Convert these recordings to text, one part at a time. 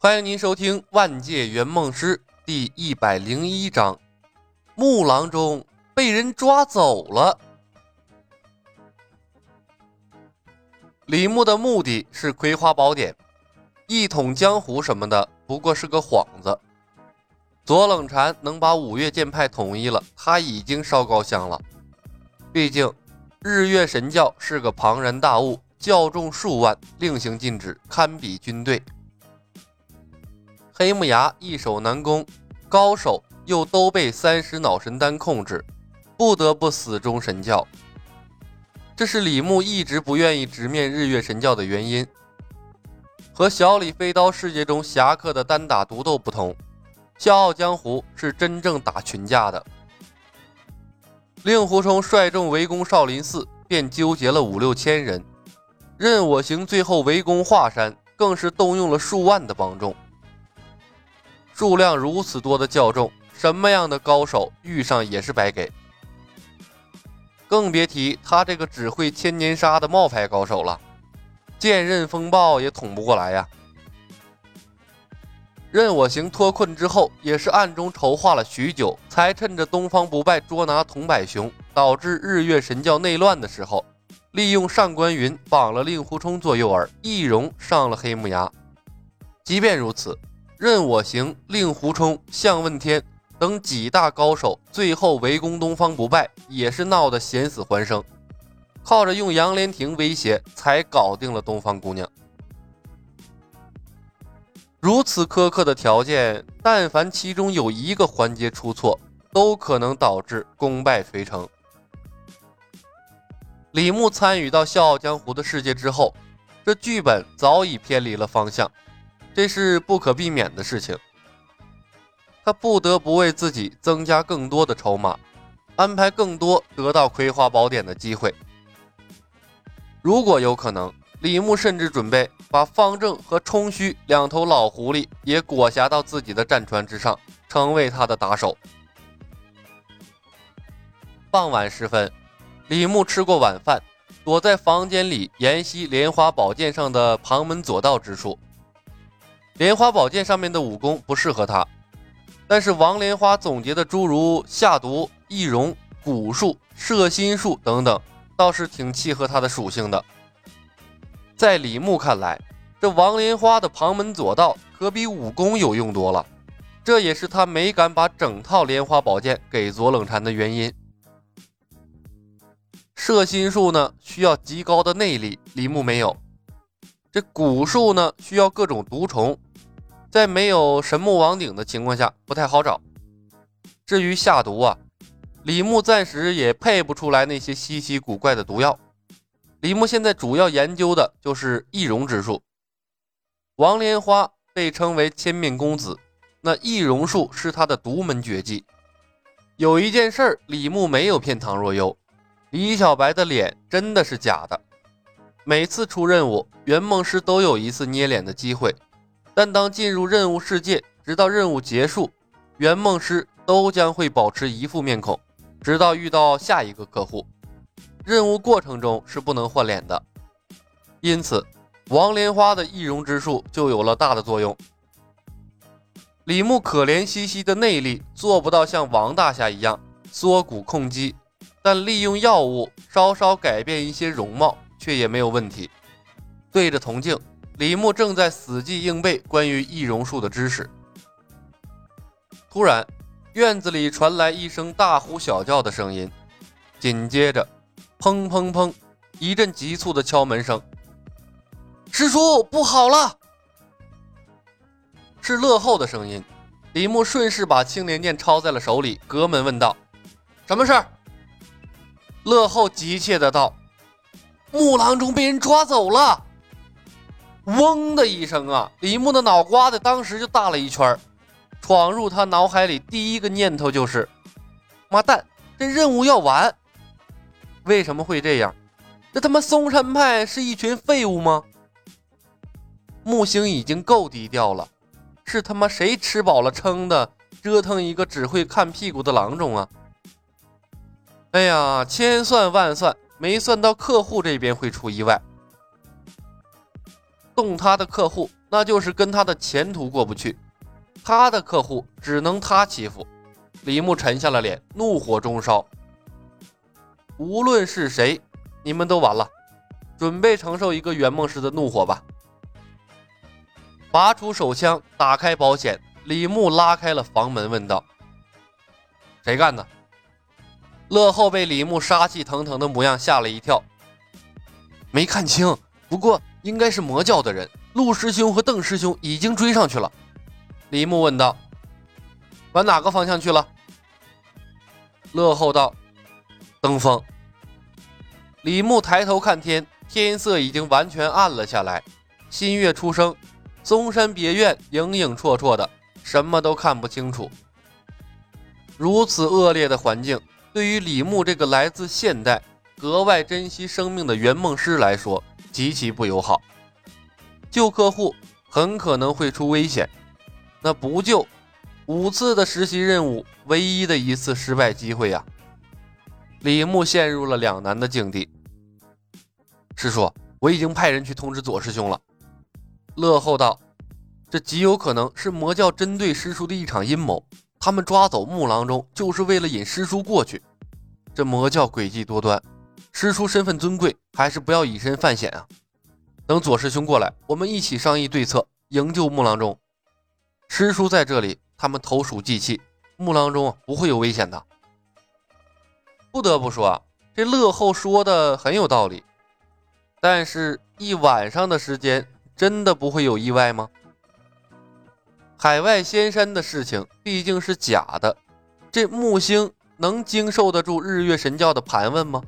欢迎您收听《万界圆梦师》第一百零一章：木郎中被人抓走了。李牧的目的是葵花宝典，一统江湖什么的不过是个幌子。左冷禅能把五岳剑派统一了，他已经烧高香了。毕竟日月神教是个庞然大物，教众数万，令行禁止，堪比军队。黑木崖易守难攻，高手又都被三十脑神丹控制，不得不死忠神教。这是李牧一直不愿意直面日月神教的原因。和小李飞刀世界中侠客的单打独斗不同，笑傲江湖是真正打群架的。令狐冲率众围攻少林寺，便纠结了五六千人；任我行最后围攻华山，更是动用了数万的帮众。数量如此多的教众，什么样的高手遇上也是白给。更别提他这个只会千年杀的冒牌高手了，剑刃风暴也捅不过来呀。任我行脱困之后，也是暗中筹划了许久，才趁着东方不败捉拿桐柏雄，导致日月神教内乱的时候，利用上官云绑了令狐冲做诱饵，易容上了黑木崖。即便如此。任我行、令狐冲、向问天等几大高手，最后围攻东方不败，也是闹得险死还生，靠着用杨莲亭威胁，才搞定了东方姑娘。如此苛刻的条件，但凡其中有一个环节出错，都可能导致功败垂成。李牧参与到《笑傲江湖》的世界之后，这剧本早已偏离了方向。这是不可避免的事情，他不得不为自己增加更多的筹码，安排更多得到葵花宝典的机会。如果有可能，李牧甚至准备把方正和冲虚两头老狐狸也裹挟到自己的战船之上，成为他的打手。傍晚时分，李牧吃过晚饭，躲在房间里研习莲花宝剑上的旁门左道之术。莲花宝剑上面的武功不适合他，但是王莲花总结的诸如下毒、易容、蛊术、摄心术等等，倒是挺契合他的属性的。在李牧看来，这王莲花的旁门左道可比武功有用多了，这也是他没敢把整套莲花宝剑给左冷禅的原因。摄心术呢，需要极高的内力，李牧没有；这蛊术呢，需要各种毒虫。在没有神木王鼎的情况下，不太好找。至于下毒啊，李牧暂时也配不出来那些稀奇古怪的毒药。李牧现在主要研究的就是易容之术。王莲花被称为千面公子，那易容术是他的独门绝技。有一件事，李牧没有骗唐若幽，李小白的脸真的是假的。每次出任务，圆梦师都有一次捏脸的机会。但当进入任务世界，直到任务结束，圆梦师都将会保持一副面孔，直到遇到下一个客户。任务过程中是不能换脸的，因此王莲花的易容之术就有了大的作用。李牧可怜兮兮的内力做不到像王大侠一样缩骨控肌，但利用药物稍稍改变一些容貌，却也没有问题。对着铜镜。李牧正在死记硬背关于易容术的知识，突然，院子里传来一声大呼小叫的声音，紧接着，砰砰砰，一阵急促的敲门声。师叔，不好了！是乐后的声音。李牧顺势把青莲剑抄在了手里，隔门问道：“什么事儿？”乐后急切的道：“木郎中被人抓走了。”嗡的一声啊，李牧的脑瓜子当时就大了一圈闯入他脑海里第一个念头就是：妈蛋，这任务要完！为什么会这样？这他妈嵩山派是一群废物吗？木星已经够低调了，是他妈谁吃饱了撑的，折腾一个只会看屁股的郎中啊！哎呀，千算万算，没算到客户这边会出意外。动他的客户那就是跟他的前途过不去，他的客户只能他欺负。李牧沉下了脸，怒火中烧。无论是谁，你们都完了，准备承受一个圆梦师的怒火吧。拔出手枪，打开保险，李牧拉开了房门，问道：“谁干的？”乐后被李牧杀气腾腾的模样吓了一跳，没看清，不过应该是魔教的人。陆师兄和邓师兄已经追上去了。李牧问道：“往哪个方向去了？”乐后道：“登峰。”李牧抬头看天，天色已经完全暗了下来，新月初升，嵩山别院影影绰绰的，什么都看不清楚。如此恶劣的环境，对于李牧这个来自现代、格外珍惜生命的圆梦师来说，极其不友好。救客户很可能会出危险，那不救。五次的实习任务，唯一的一次失败机会呀！李牧陷入了两难的境地。师叔，我已经派人去通知左师兄了。乐后道：“这极有可能是魔教针对师叔的一场阴谋，他们抓走木郎中，就是为了引师叔过去。这魔教诡计多端，师叔身份尊贵，还是不要以身犯险啊！等左师兄过来，我们一起商议对策，营救木郎中。师叔在这里。”他们投鼠忌器，木郎中不会有危险的。不得不说，这乐后说的很有道理。但是，一晚上的时间，真的不会有意外吗？海外仙山的事情毕竟是假的，这木星能经受得住日月神教的盘问吗？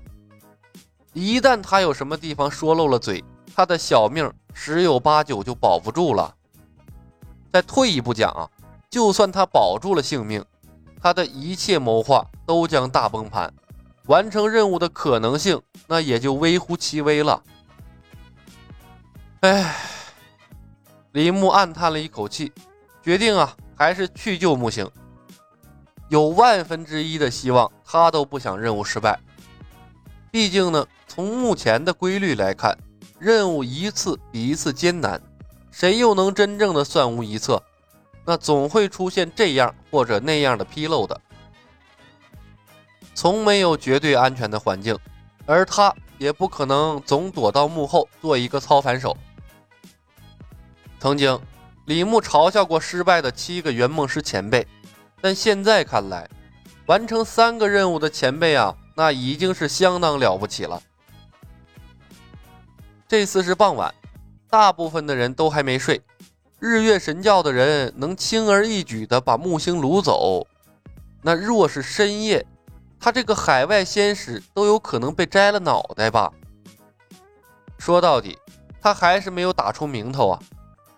一旦他有什么地方说漏了嘴，他的小命十有八九就保不住了。再退一步讲啊。就算他保住了性命，他的一切谋划都将大崩盘，完成任务的可能性那也就微乎其微了。哎，李牧暗叹了一口气，决定啊，还是去救木星。有万分之一的希望，他都不想任务失败。毕竟呢，从目前的规律来看，任务一次比一次艰难，谁又能真正的算无一策？那总会出现这样或者那样的纰漏的，从没有绝对安全的环境，而他也不可能总躲到幕后做一个操盘手。曾经，李牧嘲笑过失败的七个圆梦师前辈，但现在看来，完成三个任务的前辈啊，那已经是相当了不起了。这次是傍晚，大部分的人都还没睡。日月神教的人能轻而易举地把木星掳走，那若是深夜，他这个海外仙使都有可能被摘了脑袋吧？说到底，他还是没有打出名头啊！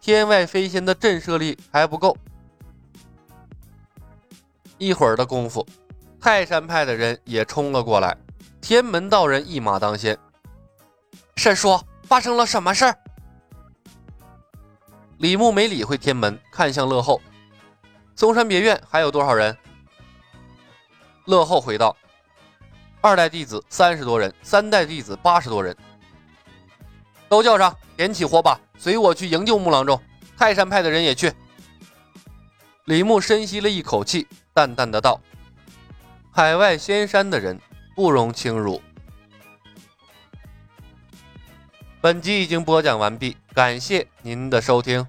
天外飞仙的震慑力还不够。一会儿的功夫，泰山派的人也冲了过来，天门道人一马当先。师叔，发生了什么事儿？李牧没理会天门，看向乐后。嵩山别院还有多少人？乐后回道：“二代弟子三十多人，三代弟子八十多人。都叫上，点起火把，随我去营救木郎中。泰山派的人也去。”李牧深吸了一口气，淡淡的道：“海外仙山的人不容轻辱。”本集已经播讲完毕，感谢您的收听。